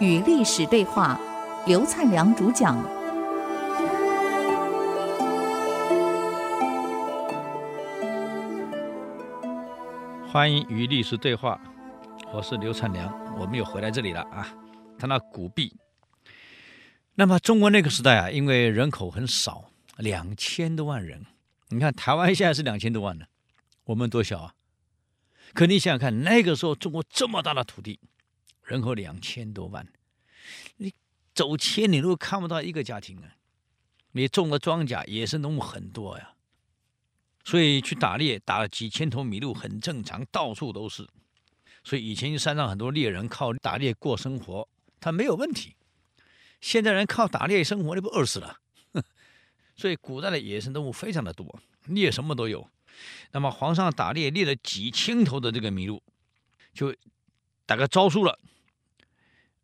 与历史对话，刘灿良主讲。欢迎与历史对话，我是刘灿良，我们又回来这里了啊。谈到古币，那么中国那个时代啊，因为人口很少，两千多万人。你看台湾现在是两千多万呢，我们多小啊？可你想想看，那个时候中国这么大的土地。人口两千多万，你走千里路看不到一个家庭啊！你种的庄稼野生动物很多呀，所以去打猎打了几千头麋鹿很正常，到处都是。所以以前山上很多猎人靠打猎过生活，他没有问题。现在人靠打猎生活，你不饿死了？所以古代的野生动物非常的多，猎什么都有。那么皇上打猎猎了几千头的这个麋鹿，就打个诏书了。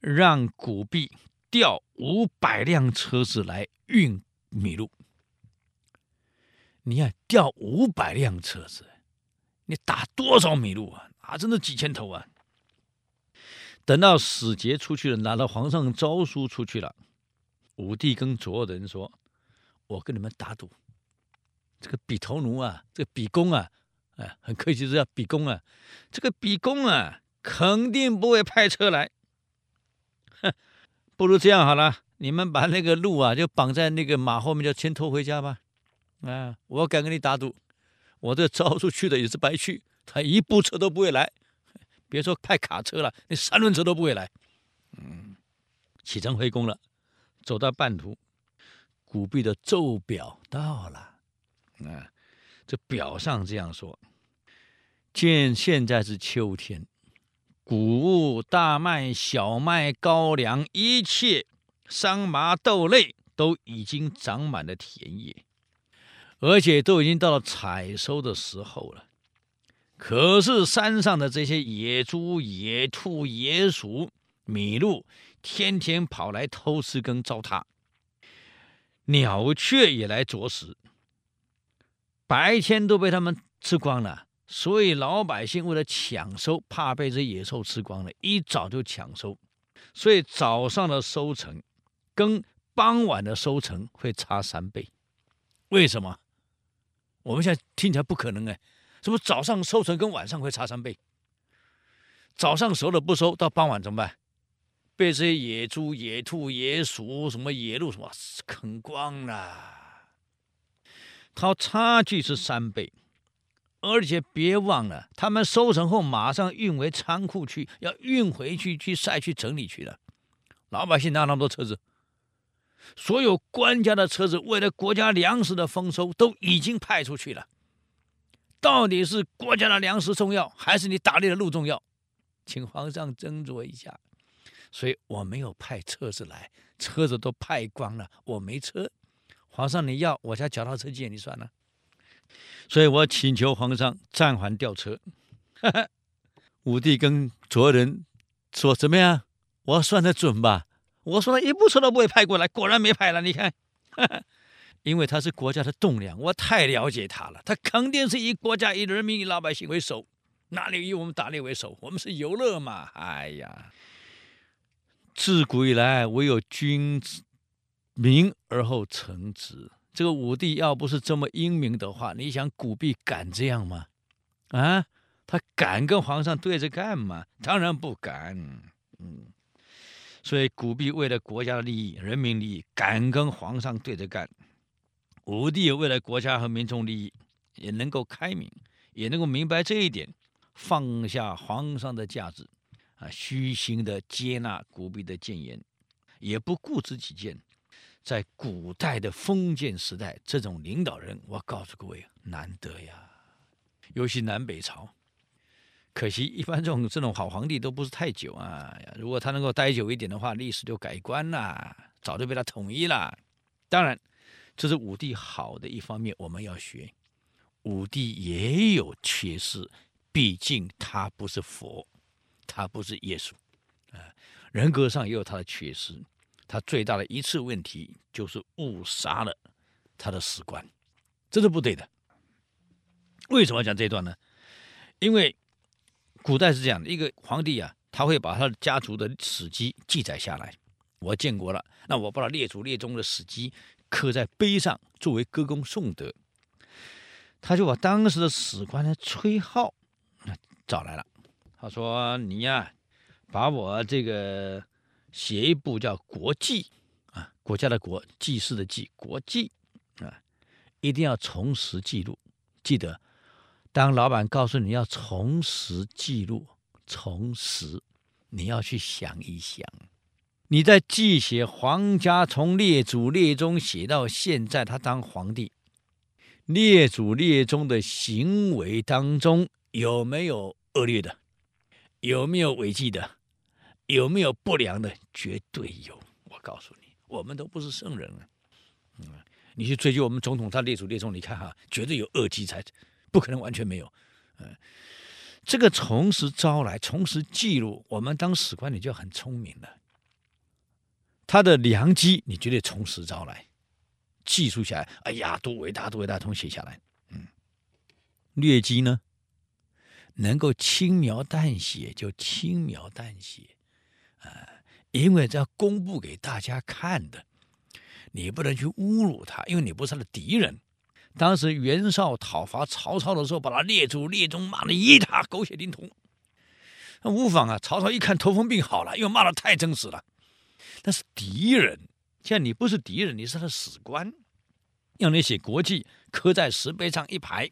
让古币调五百辆车子来运麋鹿。你看，调五百辆车子，你打多少麋鹿啊？啊，真的几千头啊！等到使节出去了，拿到皇上诏书出去了，武帝跟左右的人说：“我跟你们打赌，这个比头奴啊，这个比公啊，哎，很客气，是叫比公啊，这个比公啊，肯定不会派车来。”哼不如这样好了，你们把那个鹿啊，就绑在那个马后面，就先拖回家吧。啊，我敢跟你打赌，我这招出去的也是白去，他一部车都不会来，别说派卡车了，那三轮车都不会来。启程回宫了，走到半途，古币的奏表到了。啊，这表上这样说：见现在是秋天。谷物、大麦、小麦、高粱，一切桑麻豆类都已经长满了田野，而且都已经到了采收的时候了。可是山上的这些野猪、野兔、野鼠、麋鹿，天天跑来偷吃跟糟蹋，鸟雀也来啄食，白天都被他们吃光了。所以老百姓为了抢收，怕被这野兽吃光了，一早就抢收，所以早上的收成跟傍晚的收成会差三倍。为什么？我们现在听起来不可能哎，什么早上收成跟晚上会差三倍？早上熟了不收，到傍晚怎么办？被这些野猪、野兔、野鼠、什么野鹿什么啃光了，它差距是三倍。而且别忘了，他们收成后马上运回仓库去，要运回去去晒去整理去了。老百姓哪那么多车子？所有官家的车子，为了国家粮食的丰收，都已经派出去了。到底是国家的粮食重要，还是你打猎的鹿重要？请皇上斟酌一下。所以我没有派车子来，车子都派光了，我没车。皇上你要，我家脚踏车借你算了。所以我请求皇上暂缓调车。武帝跟卓人说：“怎么样？我算得准吧？我说他一部车都不会派过来，果然没派了。你看，因为他是国家的栋梁，我太了解他了。他肯定是以国家、以人民、以老百姓为首，哪里以我们打猎为首？我们是游乐嘛。哎呀，自古以来，唯有君子明而后臣直。”这个武帝要不是这么英明的话，你想古币敢这样吗？啊，他敢跟皇上对着干吗？当然不敢。嗯，所以古币为了国家的利益、人民利益，敢跟皇上对着干。武帝也为了国家和民众利益，也能够开明，也能够明白这一点，放下皇上的架子，啊，虚心的接纳古币的谏言，也不固执己见。在古代的封建时代，这种领导人，我告诉各位，难得呀。尤其南北朝，可惜一般这种这种好皇帝都不是太久啊。如果他能够待久一点的话，历史就改观了，早就被他统一了。当然，这是武帝好的一方面，我们要学。武帝也有缺失，毕竟他不是佛，他不是耶稣，啊，人格上也有他的缺失。他最大的一次问题就是误杀了他的史官，这是不对的。为什么要讲这段呢？因为古代是这样的，一个皇帝啊，他会把他的家族的史迹记载下来。我建国了，那我把他列祖列宗的史迹刻在碑上，作为歌功颂德。他就把当时的史官的崔顥找来了，他说：“你呀，把我这个写一部叫《国记》啊，国家的国，记事的记，国记啊，一定要重实记录，记得。”当老板告诉你要重实记录，重实，你要去想一想，你在记写皇家从列祖列宗写到现在，他当皇帝，列祖列宗的行为当中有没有恶劣的，有没有违纪的，有没有不良的？绝对有。我告诉你，我们都不是圣人啊。嗯，你去追究我们总统他列祖列宗，你看哈，绝对有恶迹才。不可能完全没有，嗯，这个从实招来，从实记录，我们当史官你就很聪明了。他的良机，你绝对从实招来，记述下来。哎呀，多伟大，多伟大，通写下来。嗯，劣迹呢，能够轻描淡写就轻描淡写，啊，因为这要公布给大家看的，你不能去侮辱他，因为你不是他的敌人。当时袁绍讨伐曹操的时候，把他列祖列宗骂得一塌狗血淋头。那无妨啊，曹操一看头风病好了，因为骂得太真实了。但是敌人，现在你不是敌人，你是他的史官，要你写国记，刻在石碑上一排，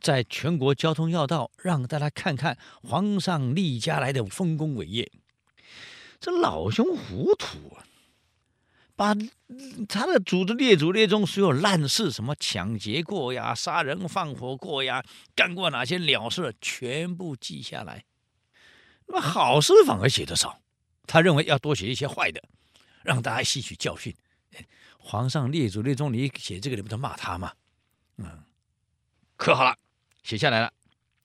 在全国交通要道，让大家看看皇上历家来的丰功伟业。这老兄糊涂啊！把他的祖的列祖列宗所有烂事，什么抢劫过呀、杀人放火过呀、干过哪些鸟事，全部记下来。那么好事反而写得少，他认为要多写一些坏的，让大家吸取教训。皇上列祖列宗，你写这个，你不就骂他吗？嗯，刻好了，写下来了，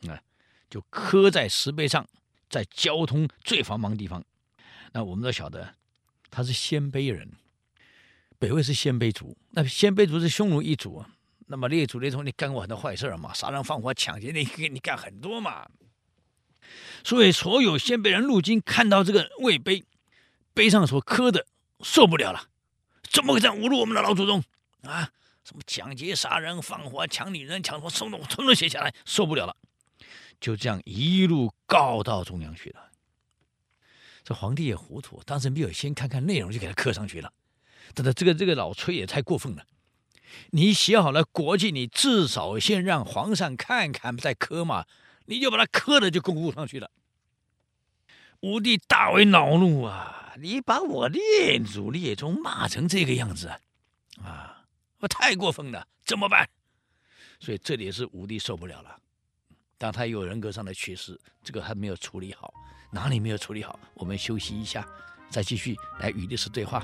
啊，就刻在石碑上，在交通最繁忙的地方。那我们都晓得，他是鲜卑人。北魏是鲜卑族，那鲜卑族是匈奴一族，那么列祖列宗你干过很多坏事嘛，杀人放火抢劫，你你干很多嘛。所以所有鲜卑人入京看到这个魏碑，碑上所刻的受不了了，怎么会这样侮辱我们的老祖宗啊？什么抢劫、杀人、放火、抢女人、抢什么，统统统统写下来，受不了了，就这样一路告到中央去了。这皇帝也糊涂，当时没有先看看内容就给他刻上去了。这个这个这个老崔也太过分了！你写好了国记，你至少先让皇上看看再刻嘛，你就把它刻了就公布上去了。武帝大为恼怒啊！你把我列祖列宗骂成这个样子啊！啊，我太过分了，怎么办？所以这里是武帝受不了了。当他有人格上的缺失，这个还没有处理好，哪里没有处理好？我们休息一下，再继续来与历史对话。